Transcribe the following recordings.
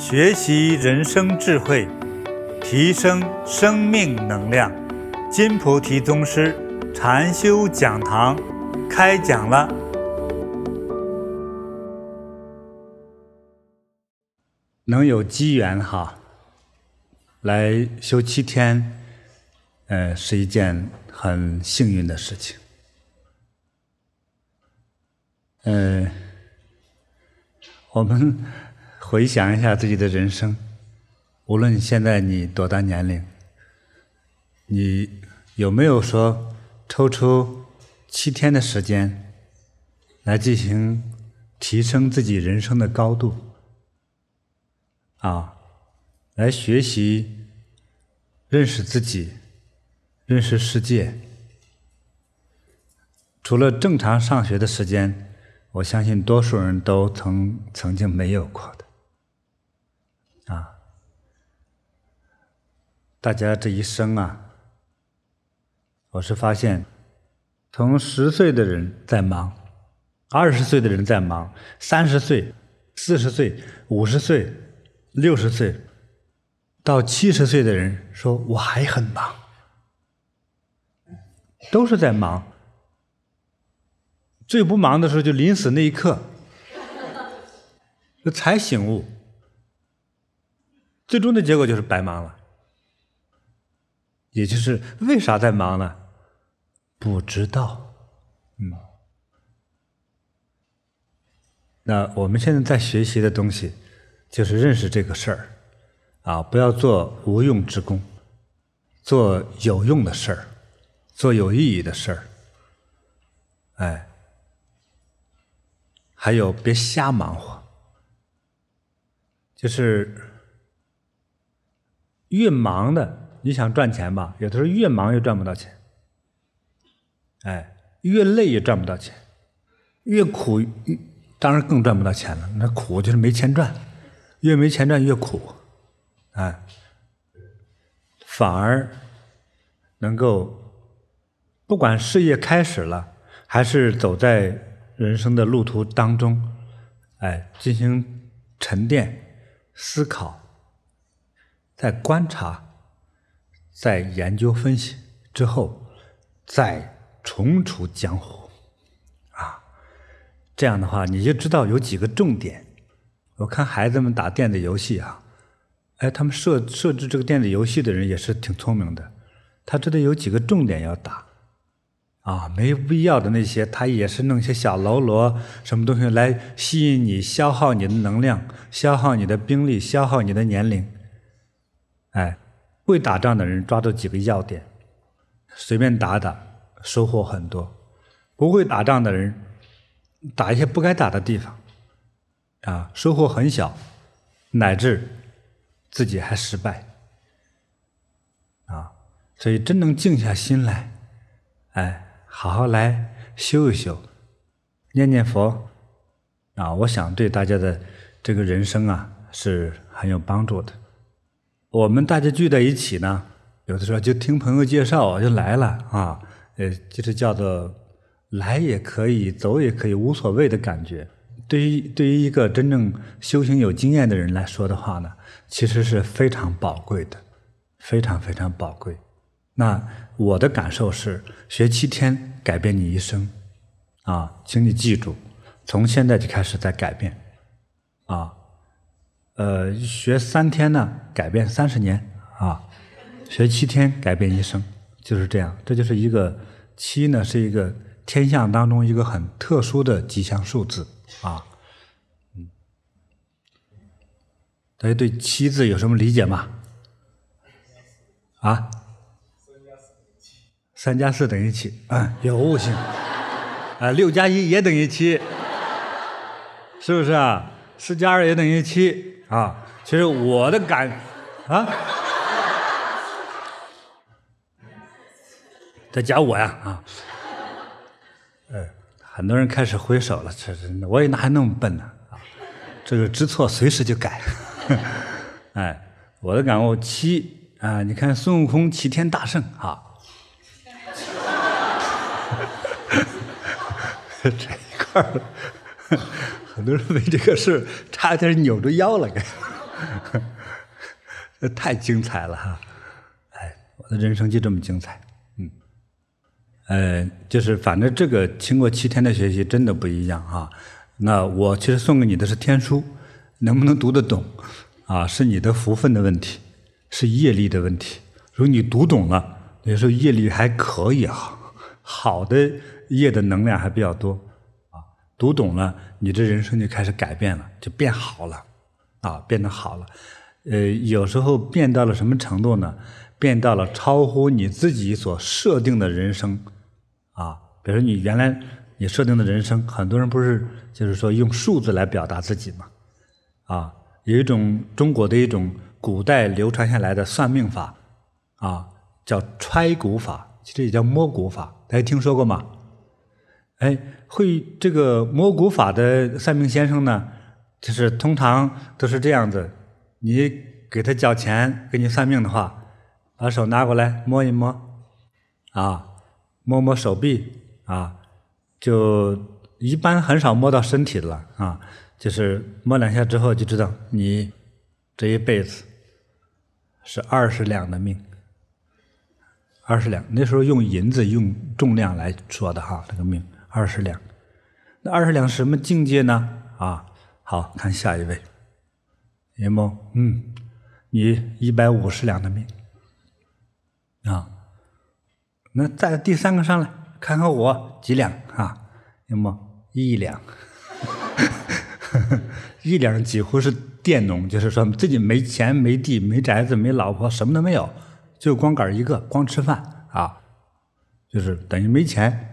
学习人生智慧，提升生命能量。金菩提宗师禅修讲堂开讲了。能有机缘哈，来修七天，呃，是一件很幸运的事情。呃，我们回想一下自己的人生，无论现在你多大年龄，你有没有说抽出七天的时间来进行提升自己人生的高度？啊，来学习认识自己，认识世界。除了正常上学的时间。我相信多数人都曾曾经没有过的，啊，大家这一生啊，我是发现，从十岁的人在忙，二十岁的人在忙，三十岁、四十岁、五十岁、六十岁，到七十岁的人说我还很忙，都是在忙。最不忙的时候，就临死那一刻，才醒悟。最终的结果就是白忙了。也就是为啥在忙呢？不知道。嗯。那我们现在在学习的东西，就是认识这个事儿，啊，不要做无用之功，做有用的事儿，做有意义的事儿，哎。还有，别瞎忙活。就是越忙的，你想赚钱吧，有的时候越忙越赚不到钱。哎，越累也赚不到钱，越苦，当然更赚不到钱了。那苦就是没钱赚，越没钱赚越苦，哎，反而能够，不管事业开始了，还是走在。人生的路途当中，哎，进行沉淀、思考，在观察，在研究分析之后，再重出江湖，啊，这样的话你就知道有几个重点。我看孩子们打电子游戏啊，哎，他们设设置这个电子游戏的人也是挺聪明的，他知道有几个重点要打。啊，没有必要的那些，他也是弄些小喽啰，什么东西来吸引你，消耗你的能量，消耗你的兵力，消耗你的年龄。哎，会打仗的人抓住几个要点，随便打打，收获很多；不会打仗的人，打一些不该打的地方，啊，收获很小，乃至自己还失败。啊，所以真能静下心来，哎。好好来修一修，念念佛，啊，我想对大家的这个人生啊是很有帮助的。我们大家聚在一起呢，有的时候就听朋友介绍就来了啊，呃，就是叫做来也可以，走也可以，无所谓的感觉。对于对于一个真正修行有经验的人来说的话呢，其实是非常宝贵的，非常非常宝贵。那我的感受是，学七天改变你一生，啊，请你记住，从现在就开始在改变，啊，呃，学三天呢，改变三十年，啊，学七天改变一生，就是这样。这就是一个七呢，是一个天象当中一个很特殊的吉祥数字，啊，嗯，大家对七字有什么理解吗？啊？三加四等于七，嗯，有悟性。啊，六加一也等于七，是不是啊？四加二也等于七啊。其实我的感，啊，再加我呀啊。呃，很多人开始挥手了，这是我也哪还那么笨呢啊？这个知错随时就改。哎，我的感悟七啊，你看孙悟空齐天大圣啊。这一块儿，很多人为这个事差点扭着腰了，太精彩了哈！哎，我的人生就这么精彩。嗯，呃，就是反正这个经过七天的学习，真的不一样哈。那我其实送给你的是天书，能不能读得懂啊？是你的福分的问题，是业力的问题。如果你读懂了，有时候业力还可以哈，好的业的能量还比较多啊。读懂了，你这人生就开始改变了，就变好了啊，变得好了。呃，有时候变到了什么程度呢？变到了超乎你自己所设定的人生啊。比如说你原来。你设定的人生，很多人不是就是说用数字来表达自己嘛？啊，有一种中国的一种古代流传下来的算命法，啊，叫揣骨法，其实也叫摸骨法，大家听说过吗？哎，会这个摸骨法的算命先生呢，就是通常都是这样子，你给他交钱给你算命的话，把手拿过来摸一摸，啊，摸摸手臂，啊。就一般很少摸到身体了啊，就是摸两下之后就知道你这一辈子是二十两的命，二十两。那时候用银子用重量来说的哈，这个命二十两。那二十两什么境界呢？啊，好，看下一位，严某，嗯，你一百五十两的命啊。那再第三个上来。看看我几两啊？有没一两？一两几乎是佃农，就是说自己没钱、没地、没宅子、没老婆，什么都没有，就光杆一个，光吃饭啊，就是等于没钱。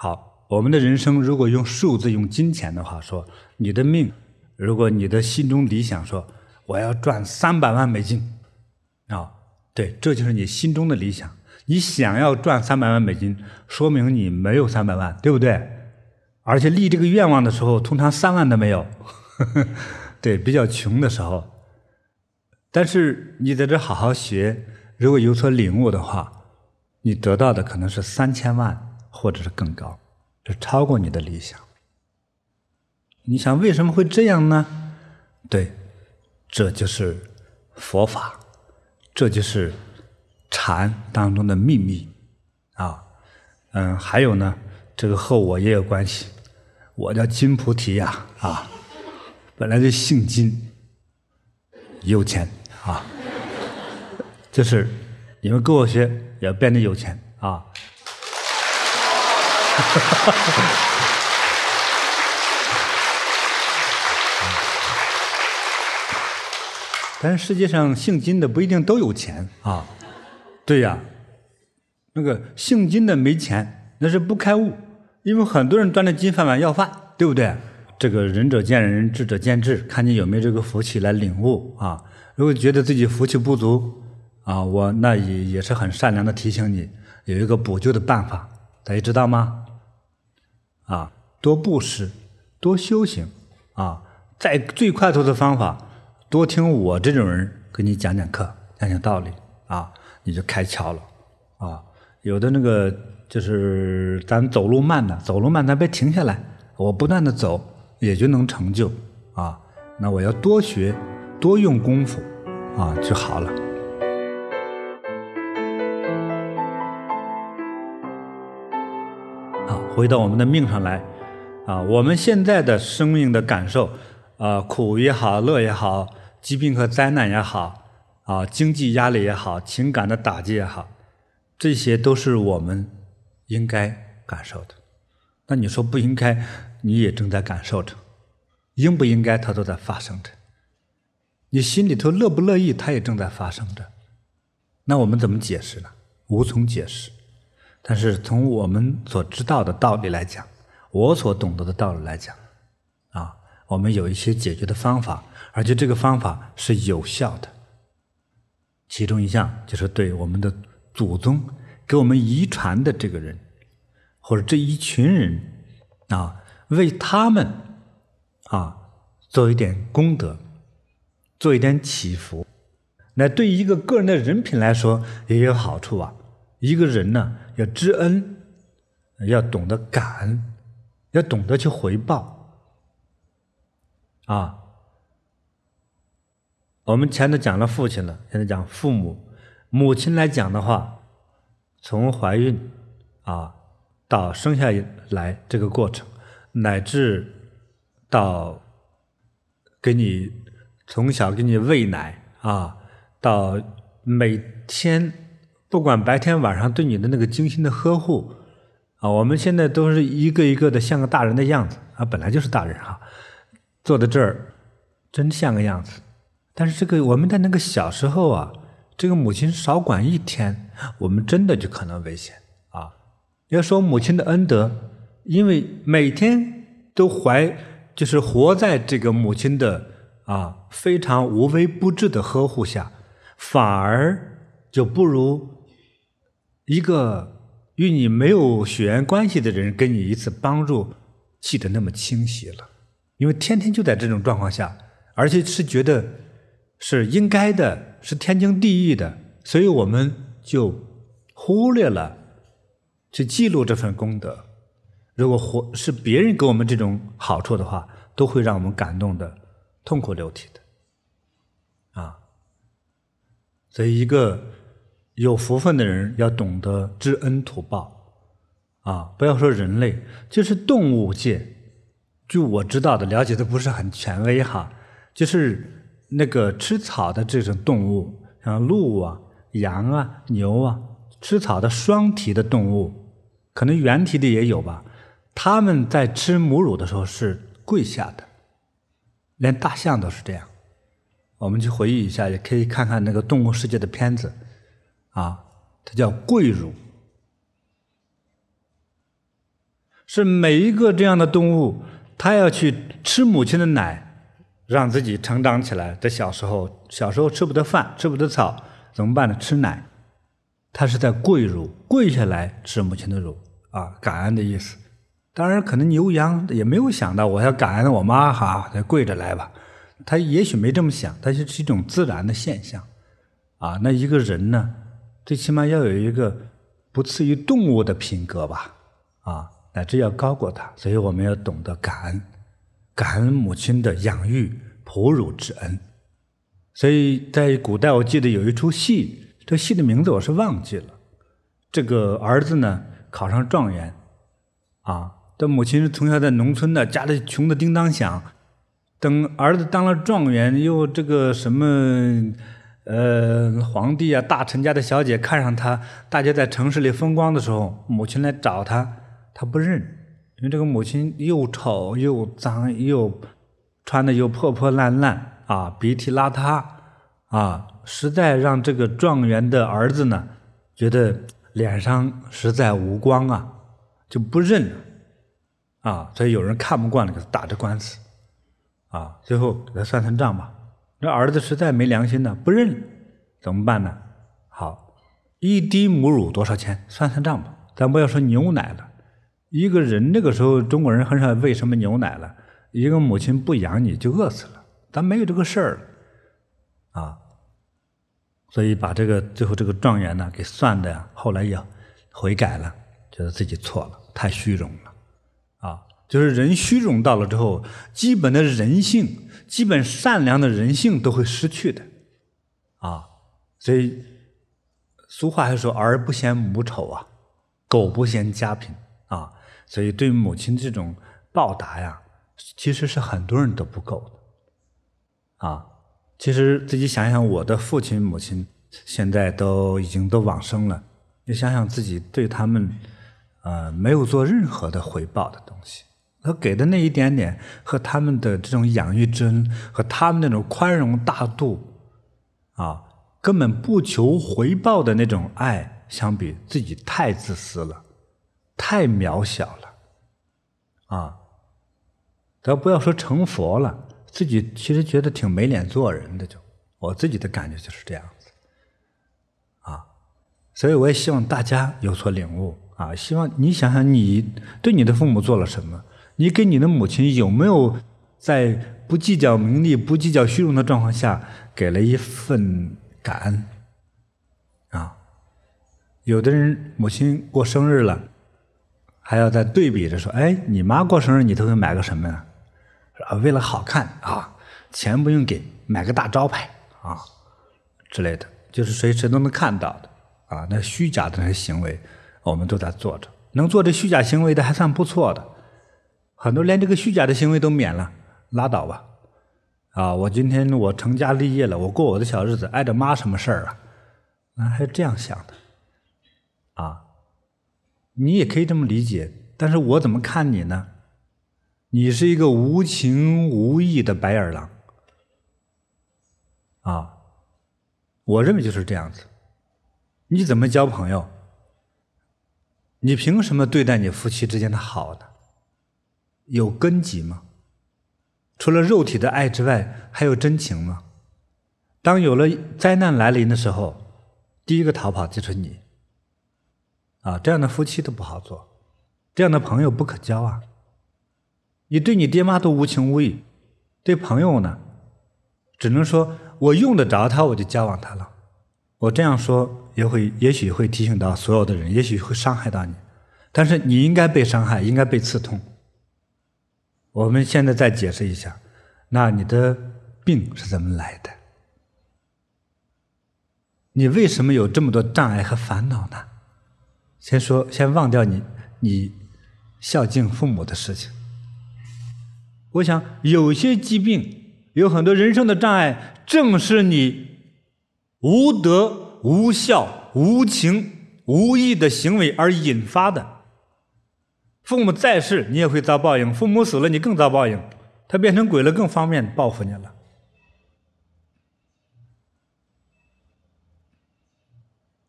好，我们的人生如果用数字、用金钱的话说，你的命，如果你的心中理想说我要赚三百万美金啊，对，这就是你心中的理想。你想要赚三百万美金，说明你没有三百万，对不对？而且立这个愿望的时候，通常三万都没有，对，比较穷的时候。但是你在这好好学，如果有所领悟的话，你得到的可能是三千万，或者是更高，这超过你的理想。你想为什么会这样呢？对，这就是佛法，这就是。禅当中的秘密，啊，嗯，还有呢，这个和我也有关系。我叫金菩提呀，啊，本来就姓金，有钱啊，就是你们跟我学，也要变得有钱啊。但是世界上姓金的不一定都有钱啊。对呀，那个姓金的没钱，那是不开悟，因为很多人端着金饭碗要饭，对不对？这个仁者见仁，智者见智，看你有没有这个福气来领悟啊。如果觉得自己福气不足啊，我那也也是很善良的提醒你，有一个补救的办法，大家知道吗？啊，多布施，多修行啊，在最快速的方法，多听我这种人给你讲讲课，讲讲道理啊。你就开窍了，啊，有的那个就是咱走路慢的，走路慢咱别停下来，我不断的走也就能成就，啊，那我要多学，多用功夫，啊就好了。回到我们的命上来，啊，我们现在的生命的感受，啊，苦也好，乐也好，疾病和灾难也好。啊，经济压力也好，情感的打击也好，这些都是我们应该感受的。那你说不应该，你也正在感受着；应不应该，它都在发生着。你心里头乐不乐意，它也正在发生着。那我们怎么解释呢？无从解释。但是从我们所知道的道理来讲，我所懂得的道理来讲，啊，我们有一些解决的方法，而且这个方法是有效的。其中一项就是对我们的祖宗给我们遗传的这个人，或者这一群人啊，为他们啊做一点功德，做一点祈福，那对于一个个人的人品来说也有好处啊。一个人呢，要知恩，要懂得感恩，要懂得去回报啊。我们前头讲了父亲了，现在讲父母。母亲来讲的话，从怀孕啊到生下来这个过程，乃至到给你从小给你喂奶啊，到每天不管白天晚上对你的那个精心的呵护啊，我们现在都是一个一个的像个大人的样子啊，本来就是大人哈，坐在这儿真像个样子。但是这个我们在那个小时候啊。这个母亲少管一天，我们真的就可能危险啊！要说母亲的恩德，因为每天都怀，就是活在这个母亲的啊非常无微不至的呵护下，反而就不如一个与你没有血缘关系的人给你一次帮助记得那么清晰了，因为天天就在这种状况下，而且是觉得是应该的。是天经地义的，所以我们就忽略了去记录这份功德。如果活是别人给我们这种好处的话，都会让我们感动的痛哭流涕的。啊，所以一个有福分的人要懂得知恩图报。啊，不要说人类，就是动物界，据我知道的了解的不是很权威哈，就是。那个吃草的这种动物，像鹿啊、羊啊、牛啊，吃草的双蹄的动物，可能原蹄的也有吧。他们在吃母乳的时候是跪下的，连大象都是这样。我们去回忆一下，也可以看看那个动物世界的片子，啊，它叫跪乳，是每一个这样的动物，它要去吃母亲的奶。让自己成长起来。在小时候，小时候吃不得饭，吃不得草，怎么办呢？吃奶。他是在跪乳，跪下来吃母亲的乳啊，感恩的意思。当然，可能牛羊也没有想到我要感恩我妈哈，得跪着来吧。他也许没这么想，它是一种自然的现象啊。那一个人呢，最起码要有一个不次于动物的品格吧，啊，乃至要高过他。所以我们要懂得感恩。感恩母亲的养育哺乳之恩，所以在古代，我记得有一出戏，这戏的名字我是忘记了。这个儿子呢考上状元，啊，的母亲是从小在农村的，家里穷得叮当响。等儿子当了状元，又这个什么，呃，皇帝啊、大臣家的小姐看上他，大家在城市里风光的时候，母亲来找他，他不认。因为这个母亲又丑又脏又穿的又破破烂烂啊，鼻涕邋遢啊，实在让这个状元的儿子呢觉得脸上实在无光啊，就不认了啊，所以有人看不惯了，给他打着官司啊，最后给他算算账吧。这儿子实在没良心呢，不认，怎么办呢？好，一滴母乳多少钱？算算账吧，咱不要说牛奶了。一个人那个时候，中国人很少喂什么牛奶了。一个母亲不养你就饿死了，咱没有这个事儿了，啊，所以把这个最后这个状元呢给算的，后来也悔改了，觉得自己错了，太虚荣了，啊，就是人虚荣到了之后，基本的人性、基本善良的人性都会失去的，啊，所以俗话还说“儿不嫌母丑啊，狗不嫌家贫”啊。所以，对母亲这种报答呀，其实是很多人都不够的，啊，其实自己想想，我的父亲、母亲现在都已经都往生了，你想想自己对他们，呃，没有做任何的回报的东西，他给的那一点点和他们的这种养育之恩和他们那种宽容大度，啊，根本不求回报的那种爱相比，自己太自私了。太渺小了，啊！咱不要说成佛了，自己其实觉得挺没脸做人的，就我自己的感觉就是这样子，啊！所以我也希望大家有所领悟啊！希望你想想，你对你的父母做了什么？你给你的母亲有没有在不计较名利、不计较虚荣的状况下，给了一份感恩？啊！有的人母亲过生日了。还要再对比着说，哎，你妈过生日，你都会买个什么呀？啊，为了好看啊，钱不用给，买个大招牌啊之类的，就是随时都能看到的啊。那虚假的那些行为，我们都在做着。能做这虚假行为的还算不错的，很多连这个虚假的行为都免了，拉倒吧。啊，我今天我成家立业了，我过我的小日子，碍着妈什么事儿啊？啊，还这样想的，啊，你也可以这么理解，但是我怎么看你呢？你是一个无情无义的白眼狼，啊，我认为就是这样子。你怎么交朋友？你凭什么对待你夫妻之间的好呢？有根基吗？除了肉体的爱之外，还有真情吗？当有了灾难来临的时候，第一个逃跑就是你。啊，这样的夫妻都不好做，这样的朋友不可交啊！你对你爹妈都无情无义，对朋友呢，只能说我用得着他，我就交往他了。我这样说也会，也许会提醒到所有的人，也许会伤害到你，但是你应该被伤害，应该被刺痛。我们现在再解释一下，那你的病是怎么来的？你为什么有这么多障碍和烦恼呢？先说，先忘掉你你孝敬父母的事情。我想，有些疾病，有很多人生的障碍，正是你无德、无孝、无情、无义的行为而引发的。父母在世，你也会遭报应；父母死了，你更遭报应。他变成鬼了，更方便报复你了。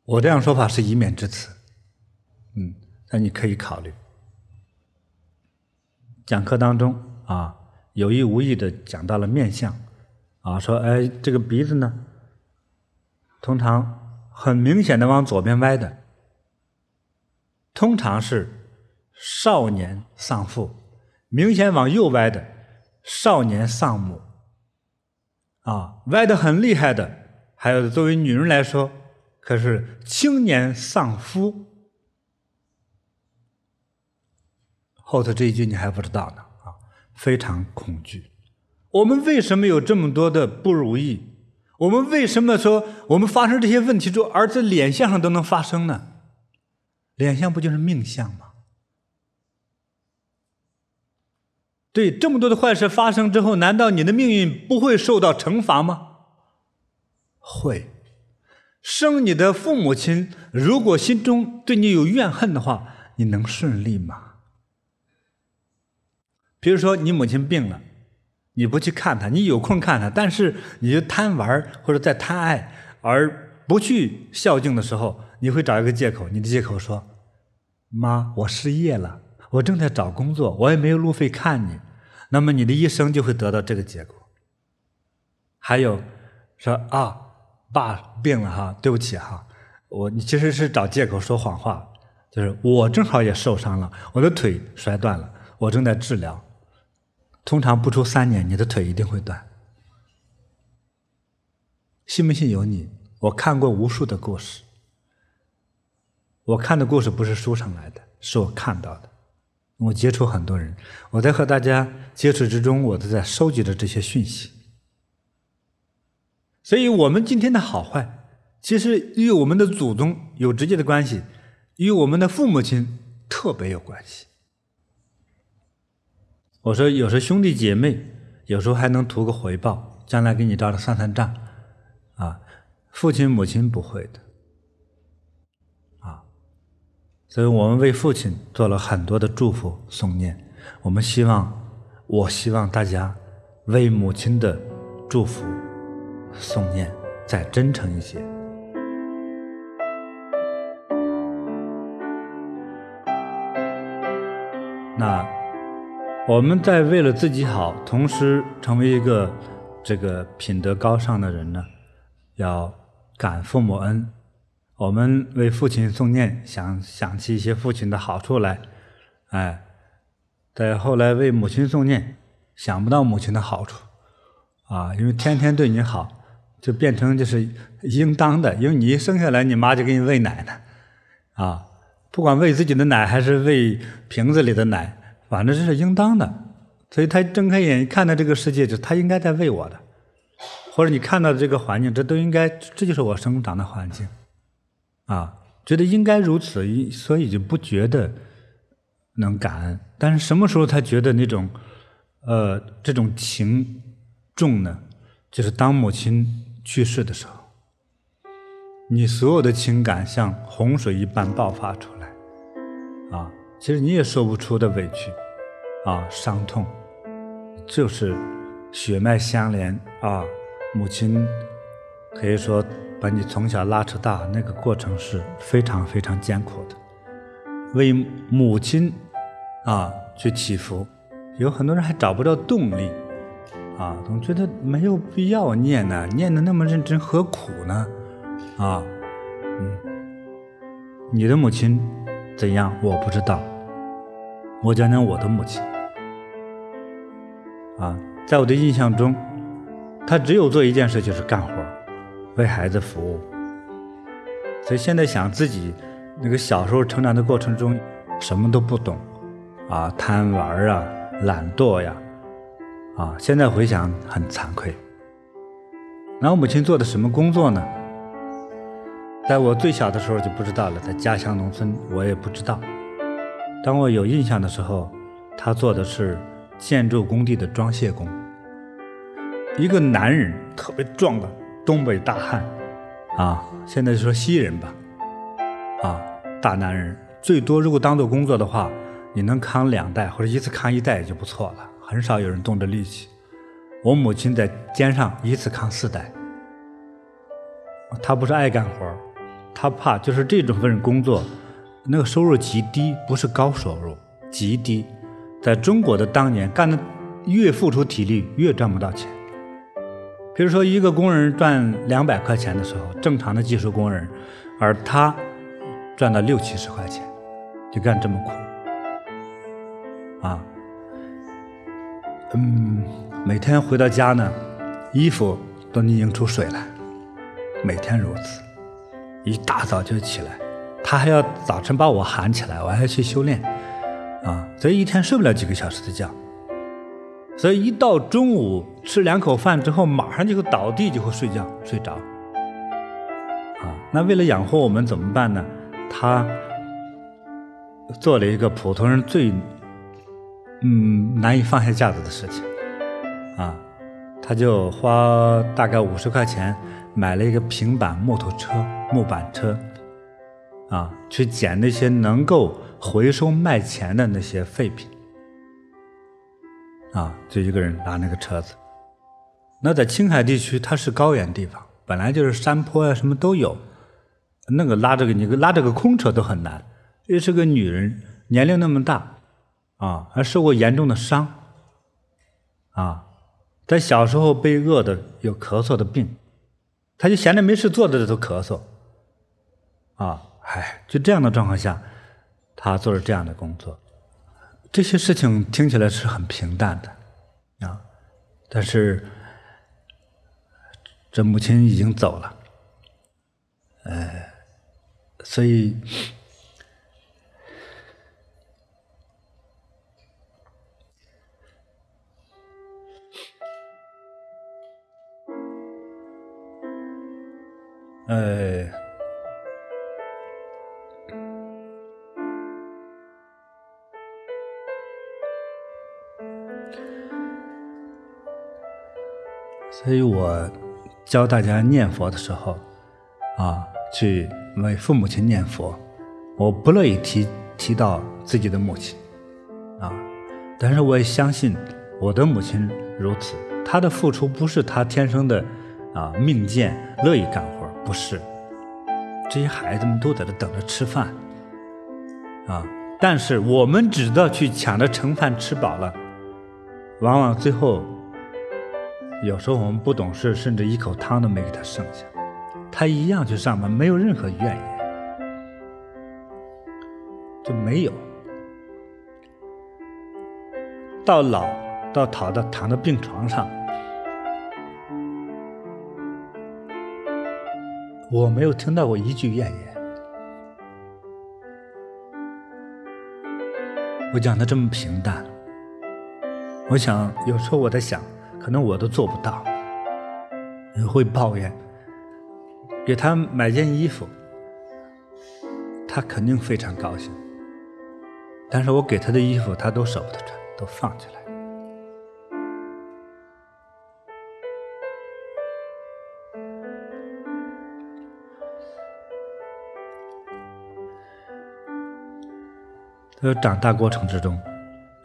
我这样说法是一面之词，嗯，那你可以考虑。讲课当中啊，有意无意的讲到了面相，啊，说哎，这个鼻子呢，通常很明显的往左边歪的，通常是。少年丧父，明显往右歪的，少年丧母。啊，歪的很厉害的，还有作为女人来说，可是青年丧夫。后头这一句你还不知道呢，啊，非常恐惧。我们为什么有这么多的不如意？我们为什么说我们发生这些问题之后，而在脸相上都能发生呢？脸相不就是命相吗？对，这么多的坏事发生之后，难道你的命运不会受到惩罚吗？会。生你的父母亲，如果心中对你有怨恨的话，你能顺利吗？比如说，你母亲病了，你不去看她，你有空看她，但是你就贪玩或者在贪爱而不去孝敬的时候，你会找一个借口。你的借口说：“妈，我失业了，我正在找工作，我也没有路费看你。”那么你的一生就会得到这个结果。还有说啊，爸病了哈，对不起哈，我你其实是找借口说谎话，就是我正好也受伤了，我的腿摔断了，我正在治疗。通常不出三年，你的腿一定会断。信不信由你。我看过无数的故事，我看的故事不是书上来的，是我看到的。我接触很多人，我在和大家接触之中，我都在收集着这些讯息。所以，我们今天的好坏，其实与我们的祖宗有直接的关系，与我们的父母亲特别有关系。我说，有时候兄弟姐妹，有时候还能图个回报，将来给你照着算算账，啊，父亲母亲不会的。所以我们为父亲做了很多的祝福诵念，我们希望，我希望大家为母亲的祝福诵念再真诚一些。那我们在为了自己好，同时成为一个这个品德高尚的人呢，要感父母恩。我们为父亲诵念，想想起一些父亲的好处来，哎，再后来为母亲诵念，想不到母亲的好处，啊，因为天天对你好，就变成就是应当的，因为你一生下来，你妈就给你喂奶呢，啊，不管喂自己的奶还是喂瓶子里的奶，反正这是应当的，所以他睁开眼看到这个世界，就他应该在喂我的。或者你看到的这个环境，这都应该，这就是我生长的环境，啊，觉得应该如此，所以就不觉得能感恩。但是什么时候才觉得那种，呃，这种情重呢？就是当母亲去世的时候，你所有的情感像洪水一般爆发出来，啊，其实你也说不出的委屈，啊，伤痛，就是血脉相连啊。母亲可以说把你从小拉扯大，那个过程是非常非常艰苦的。为母亲啊去祈福，有很多人还找不到动力。啊，总觉得没有必要念呢，念的那么认真，何苦呢？啊，嗯，你的母亲怎样？我不知道。我讲讲我的母亲。啊，在我的印象中，她只有做一件事，就是干活，为孩子服务。所以现在想自己那个小时候成长的过程中，什么都不懂，啊，贪玩啊，懒惰呀。啊，现在回想很惭愧。那我母亲做的什么工作呢？在我最小的时候就不知道了，在家乡农村我也不知道。当我有印象的时候，她做的是建筑工地的装卸工。一个男人，特别壮的东北大汉，啊，现在就说西人吧，啊，大男人，最多如果当做工作的话，你能扛两袋或者一次扛一袋也就不错了。很少有人动这力气，我母亲在肩上一次扛四袋。她不是爱干活，她怕就是这种份工作，那个收入极低，不是高收入，极低。在中国的当年，干的越付出体力越赚不到钱。比如说，一个工人赚两百块钱的时候，正常的技术工人，而他赚到六七十块钱，就干这么苦，啊。嗯，每天回到家呢，衣服都拧出水来，每天如此。一大早就起来，他还要早晨把我喊起来，我还要去修炼，啊，所以一天睡不了几个小时的觉。所以一到中午吃两口饭之后，马上就会倒地就会睡觉睡着。啊，那为了养活我们怎么办呢？他做了一个普通人最。嗯，难以放下架子的事情，啊，他就花大概五十块钱买了一个平板木头车、木板车，啊，去捡那些能够回收卖钱的那些废品，啊，就一个人拉那个车子。那在青海地区，它是高原地方，本来就是山坡啊，什么都有，那个拉这个你拉这个空车都很难，又是个女人，年龄那么大。啊，还受过严重的伤，啊，在小时候被饿的有咳嗽的病，他就闲着没事坐在这都咳嗽，啊，唉，就这样的状况下，他做了这样的工作，这些事情听起来是很平淡的，啊，但是这母亲已经走了，呃，所以。呃，所以我教大家念佛的时候，啊，去为父母亲念佛，我不乐意提提到自己的母亲，啊，但是我也相信我的母亲如此，她的付出不是她天生的啊命贱，乐意干活。不是，这些孩子们都在这等着吃饭，啊！但是我们只知道去抢着盛饭吃饱了，往往最后，有时候我们不懂事，甚至一口汤都没给他剩下，他一样去上班，没有任何怨言，就没有。到老，到躺到躺到病床上。我没有听到过一句怨言。我讲的这么平淡，我想有时候我在想，可能我都做不到。会抱怨，给他买件衣服，他肯定非常高兴。但是我给他的衣服，他都舍不得穿，都放起来。在长大过程之中，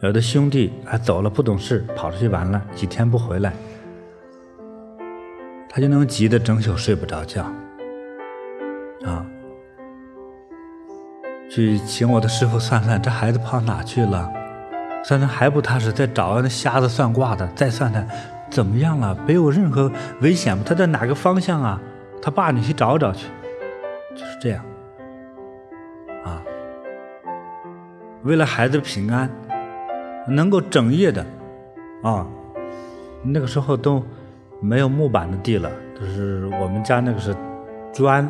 有的兄弟还走了不懂事，跑出去玩了几天不回来，他就能急得整宿睡不着觉，啊，去请我的师傅算算这孩子跑哪去了，算算还不踏实，再找那瞎子算卦的再算算怎么样了，没有任何危险吗？他在哪个方向啊？他爸，你去找找去，就是这样。为了孩子平安，能够整夜的，啊，那个时候都没有木板的地了，就是我们家那个是砖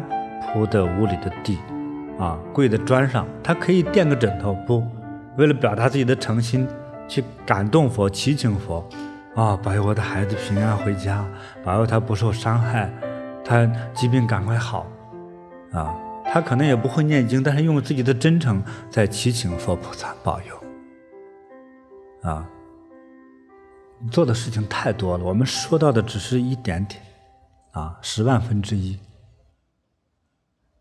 铺的屋里的地，啊，跪在砖上，他可以垫个枕头不？为了表达自己的诚心，去感动佛、祈请佛，啊，保佑我的孩子平安回家，保佑他不受伤害，他疾病赶快好，啊。他可能也不会念经，但是用自己的真诚在祈请佛菩萨保佑。啊，做的事情太多了，我们说到的只是一点点，啊，十万分之一。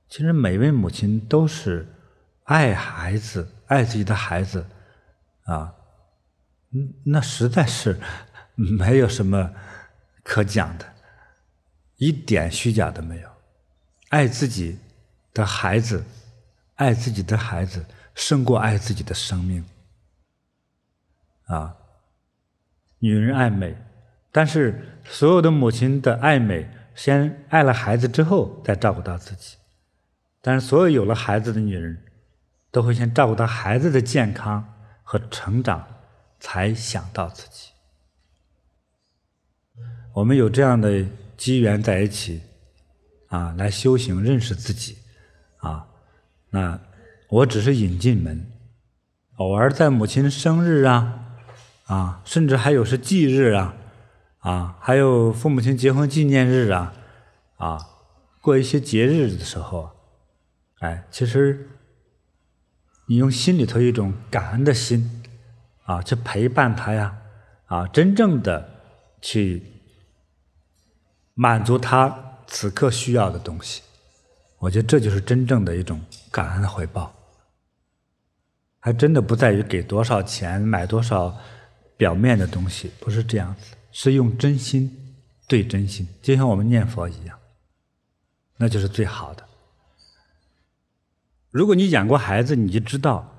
其实每位母亲都是爱孩子，爱自己的孩子，啊，嗯，那实在是没有什么可讲的，一点虚假都没有，爱自己。的孩子，爱自己的孩子胜过爱自己的生命。啊，女人爱美，但是所有的母亲的爱美，先爱了孩子之后再照顾到自己。但是所有有了孩子的女人，都会先照顾到孩子的健康和成长，才想到自己。我们有这样的机缘在一起，啊，来修行认识自己。啊，那我只是引进门，偶尔在母亲生日啊，啊，甚至还有是忌日啊，啊，还有父母亲结婚纪念日啊，啊，过一些节日的时候，哎，其实你用心里头一种感恩的心，啊，去陪伴他呀，啊，真正的去满足他此刻需要的东西。我觉得这就是真正的一种感恩的回报，还真的不在于给多少钱、买多少表面的东西，不是这样子，是用真心对真心，就像我们念佛一样，那就是最好的。如果你养过孩子，你就知道，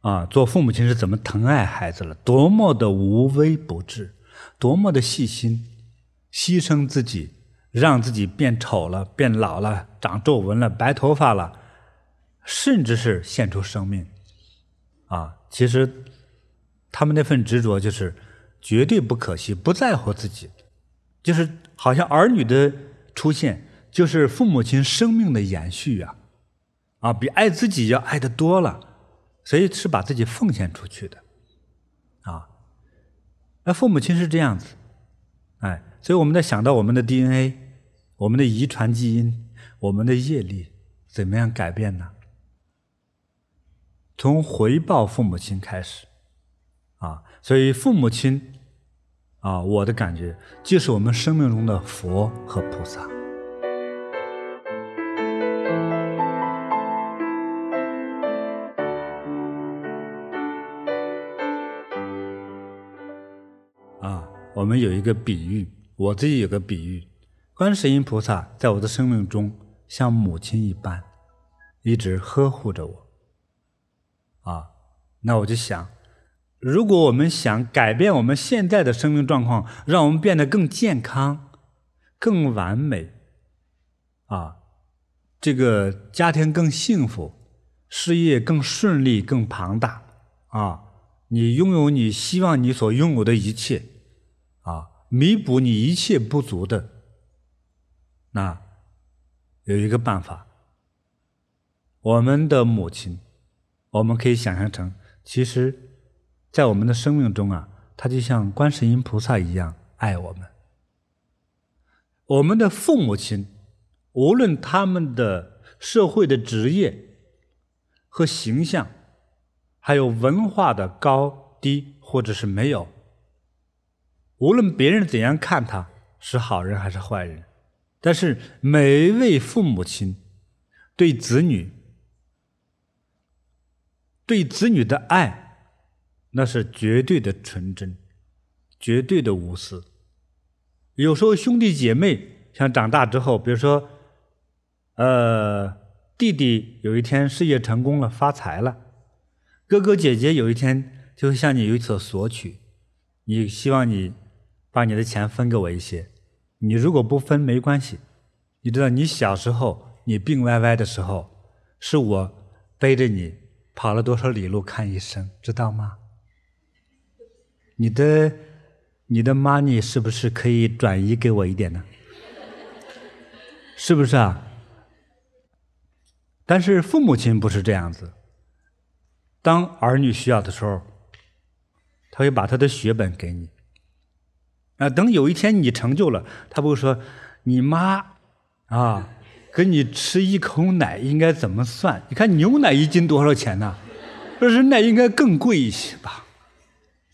啊，做父母亲是怎么疼爱孩子了，多么的无微不至，多么的细心，牺牲自己。让自己变丑了、变老了、长皱纹了、白头发了，甚至是献出生命，啊！其实他们那份执着就是绝对不可惜，不在乎自己，就是好像儿女的出现就是父母亲生命的延续啊，啊，比爱自己要爱的多了，所以是把自己奉献出去的，啊！那父母亲是这样子，哎，所以我们在想到我们的 DNA。我们的遗传基因，我们的业力，怎么样改变呢？从回报父母亲开始，啊，所以父母亲，啊，我的感觉就是我们生命中的佛和菩萨，啊，我们有一个比喻，我自己有个比喻。观世音菩萨在我的生命中像母亲一般，一直呵护着我。啊，那我就想，如果我们想改变我们现在的生命状况，让我们变得更健康、更完美，啊，这个家庭更幸福，事业更顺利、更庞大，啊，你拥有你希望你所拥有的一切，啊，弥补你一切不足的。那有一个办法，我们的母亲，我们可以想象成，其实，在我们的生命中啊，他就像观世音菩萨一样爱我们。我们的父母亲，无论他们的社会的职业和形象，还有文化的高低，或者是没有，无论别人怎样看他是好人还是坏人，但是每一位父母亲对子女，对子女的爱，那是绝对的纯真，绝对的无私。有时候兄弟姐妹像长大之后，比如说，呃，弟弟有一天事业成功了，发财了，哥哥姐姐有一天就会向你有所索取，你希望你把你的钱分给我一些，你如果不分没关系，你知道你小时候你病歪歪的时候，是我背着你。跑了多少里路看医生，知道吗？你的你的 money 是不是可以转移给我一点呢？是不是啊？但是父母亲不是这样子。当儿女需要的时候，他会把他的血本给你。啊，等有一天你成就了，他不会说你妈啊。给你吃一口奶应该怎么算？你看牛奶一斤多少钱呢？说人奶应该更贵一些吧，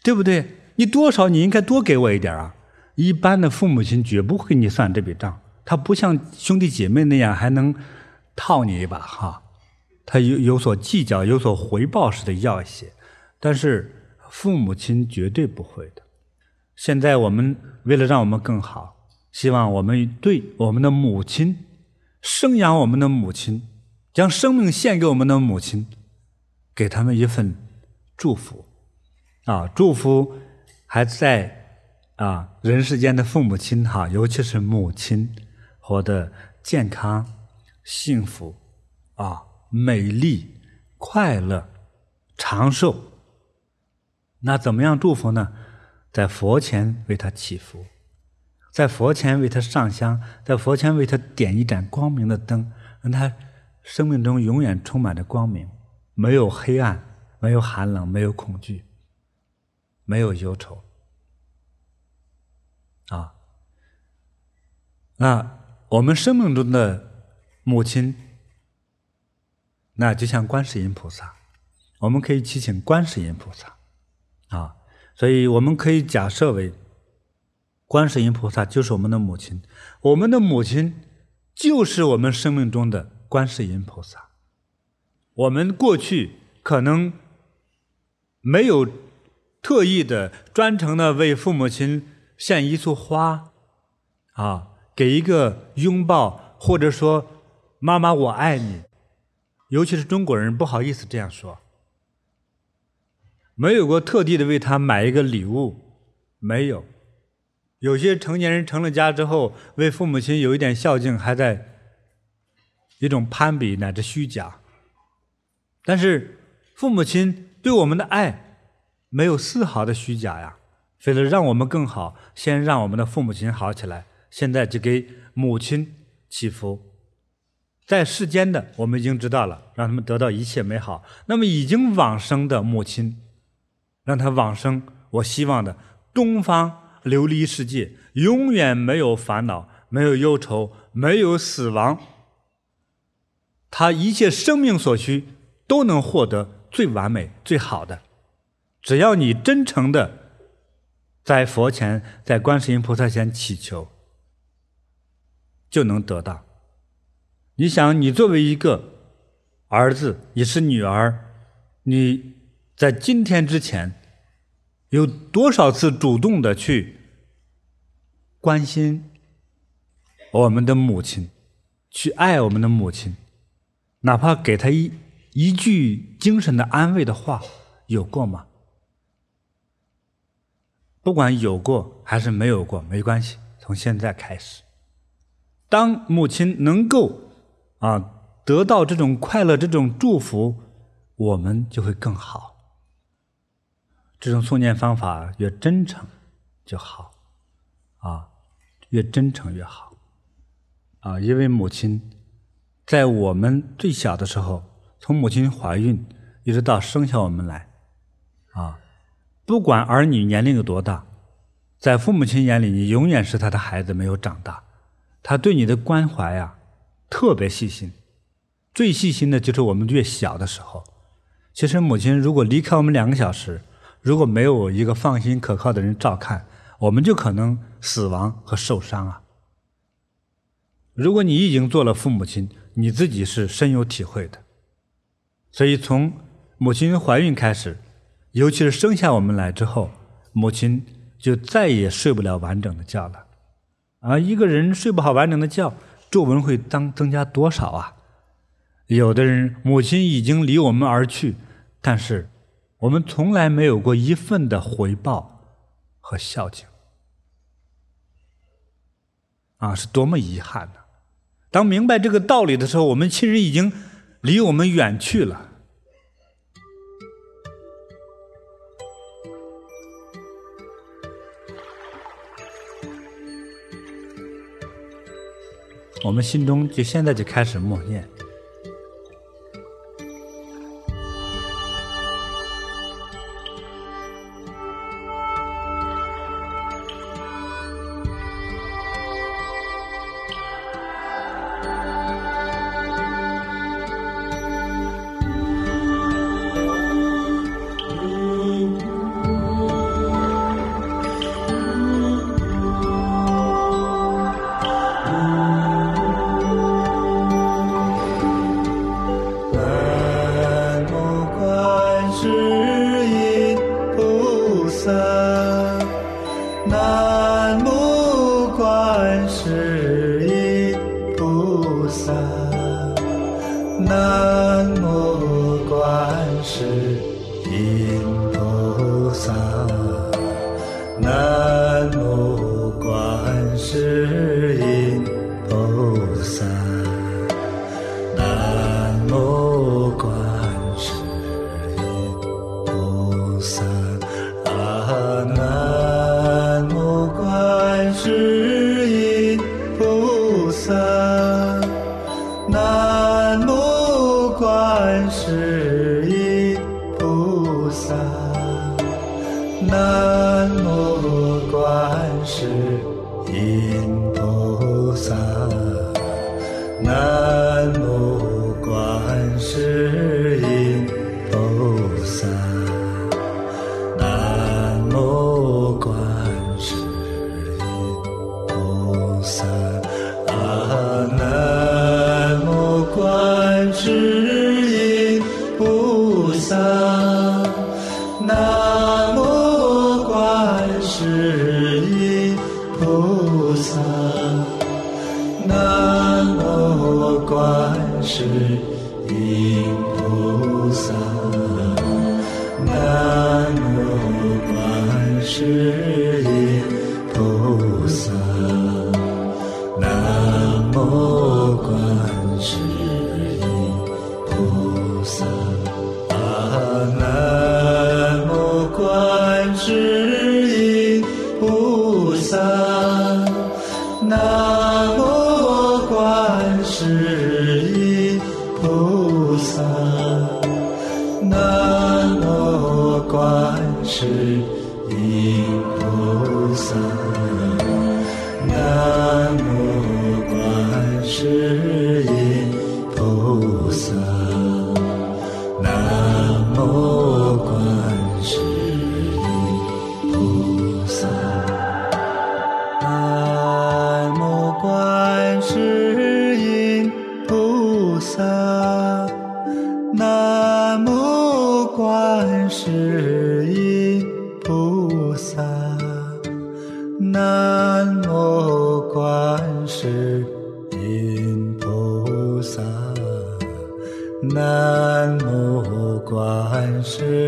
对不对？你多少你应该多给我一点啊。一般的父母亲绝不会给你算这笔账，他不像兄弟姐妹那样还能套你一把哈，他有有所计较、有所回报似的要一些，但是父母亲绝对不会的。现在我们为了让我们更好，希望我们对我们的母亲。生养我们的母亲，将生命献给我们的母亲，给他们一份祝福，啊，祝福还在啊人世间的父母亲哈，尤其是母亲，活得健康、幸福，啊，美丽、快乐、长寿。那怎么样祝福呢？在佛前为他祈福。在佛前为他上香，在佛前为他点一盏光明的灯，让他生命中永远充满着光明，没有黑暗，没有寒冷，没有恐惧，没有忧愁。啊，那我们生命中的母亲，那就像观世音菩萨，我们可以祈请观世音菩萨，啊，所以我们可以假设为。观世音菩萨就是我们的母亲，我们的母亲就是我们生命中的观世音菩萨。我们过去可能没有特意的专程的为父母亲献一束花，啊，给一个拥抱，或者说“妈妈我爱你”，尤其是中国人不好意思这样说，没有过特地的为他买一个礼物，没有。有些成年人成了家之后，为父母亲有一点孝敬，还在一种攀比乃至虚假。但是父母亲对我们的爱没有丝毫的虚假呀。为了让我们更好，先让我们的父母亲好起来，现在就给母亲祈福。在世间的我们已经知道了，让他们得到一切美好。那么已经往生的母亲，让他往生，我希望的东方。琉璃世界永远没有烦恼，没有忧愁，没有死亡。他一切生命所需都能获得最完美、最好的。只要你真诚的在佛前、在观世音菩萨前祈求，就能得到。你想，你作为一个儿子，也是女儿，你在今天之前。有多少次主动的去关心我们的母亲，去爱我们的母亲，哪怕给她一一句精神的安慰的话，有过吗？不管有过还是没有过，没关系。从现在开始，当母亲能够啊得到这种快乐、这种祝福，我们就会更好。这种诵念方法越真诚就好，啊，越真诚越好，啊，因为母亲在我们最小的时候，从母亲怀孕一直到生下我们来，啊，不管儿女年龄有多大，在父母亲眼里，你永远是他的孩子，没有长大，他对你的关怀啊，特别细心。最细心的就是我们越小的时候。其实母亲如果离开我们两个小时，如果没有一个放心可靠的人照看，我们就可能死亡和受伤啊。如果你已经做了父母亲，你自己是深有体会的。所以从母亲怀孕开始，尤其是生下我们来之后，母亲就再也睡不了完整的觉了。啊，一个人睡不好完整的觉，皱纹会增增加多少啊？有的人母亲已经离我们而去，但是我们从来没有过一份的回报和孝敬，啊，是多么遗憾呢！当明白这个道理的时候，我们亲人已经离我们远去了。我们心中就现在就开始默念。南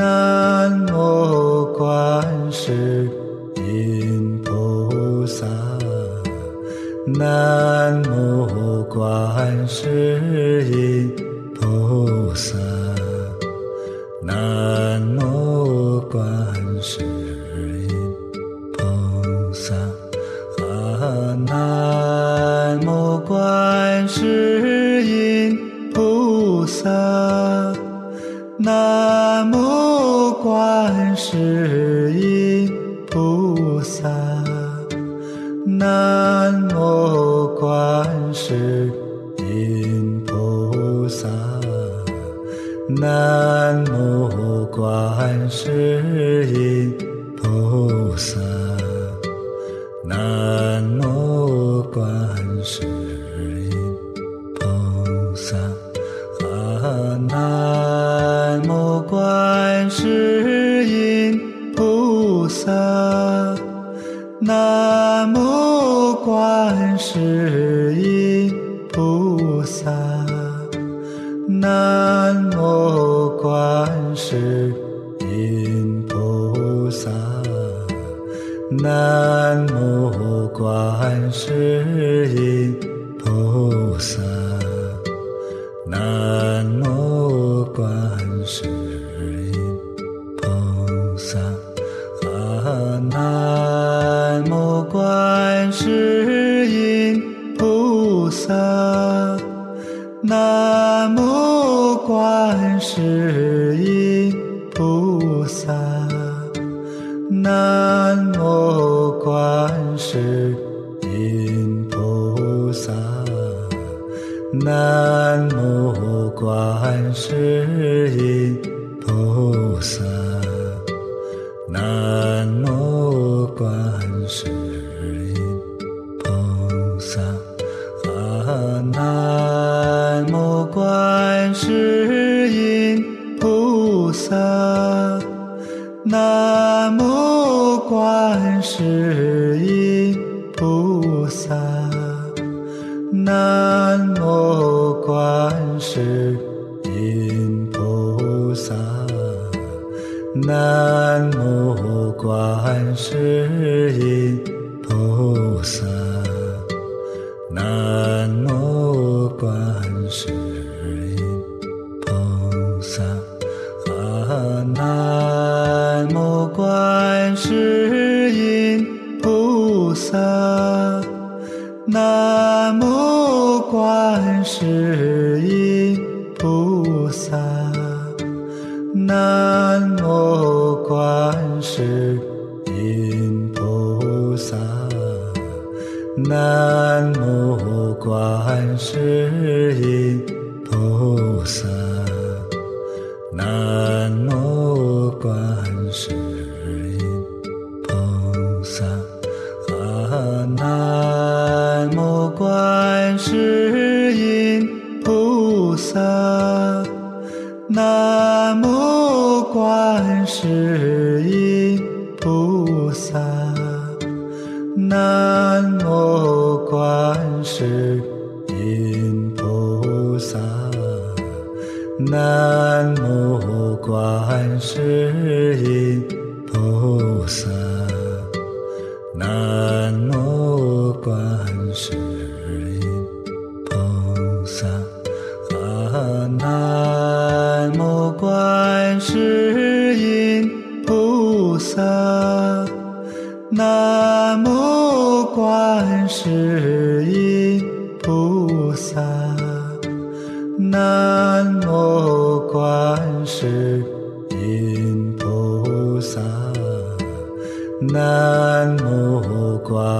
南无观世音菩萨，南南无观世。观世音菩萨南无观世音菩萨南无观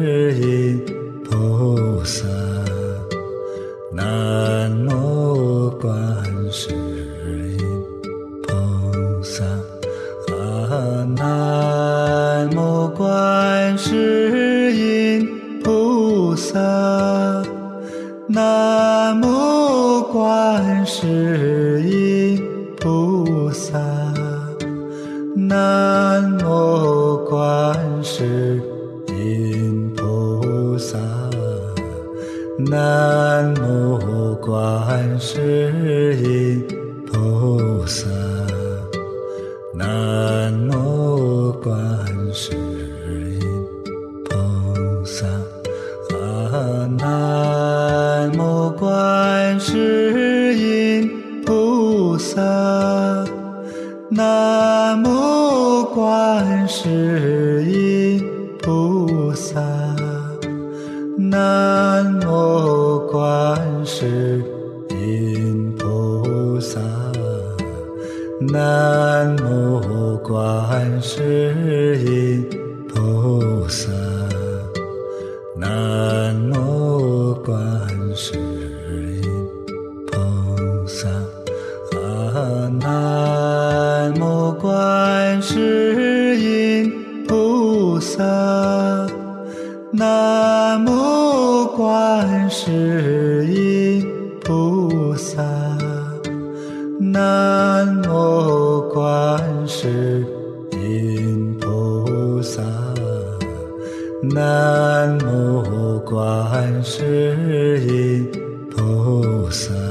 观世音菩萨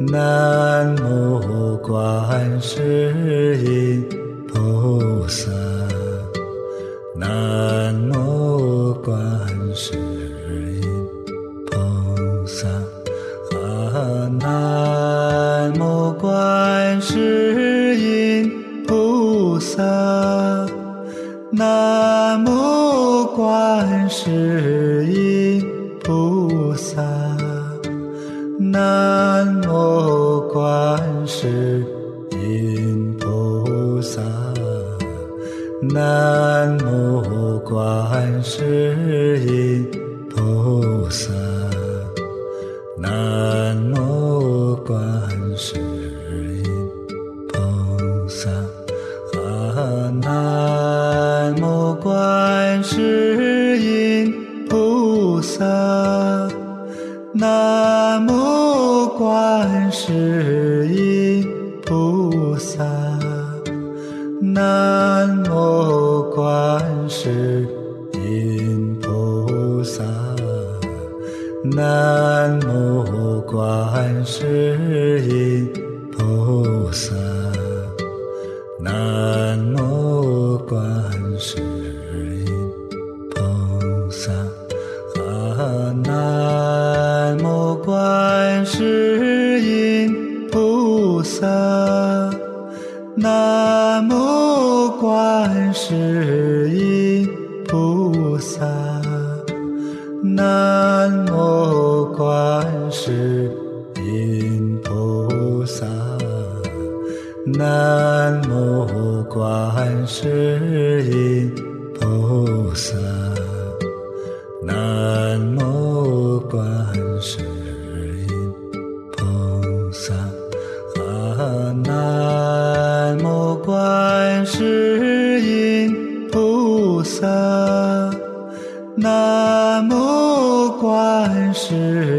南无观世音。是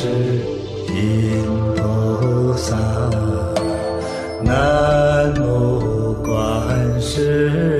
观世音菩萨，南无观世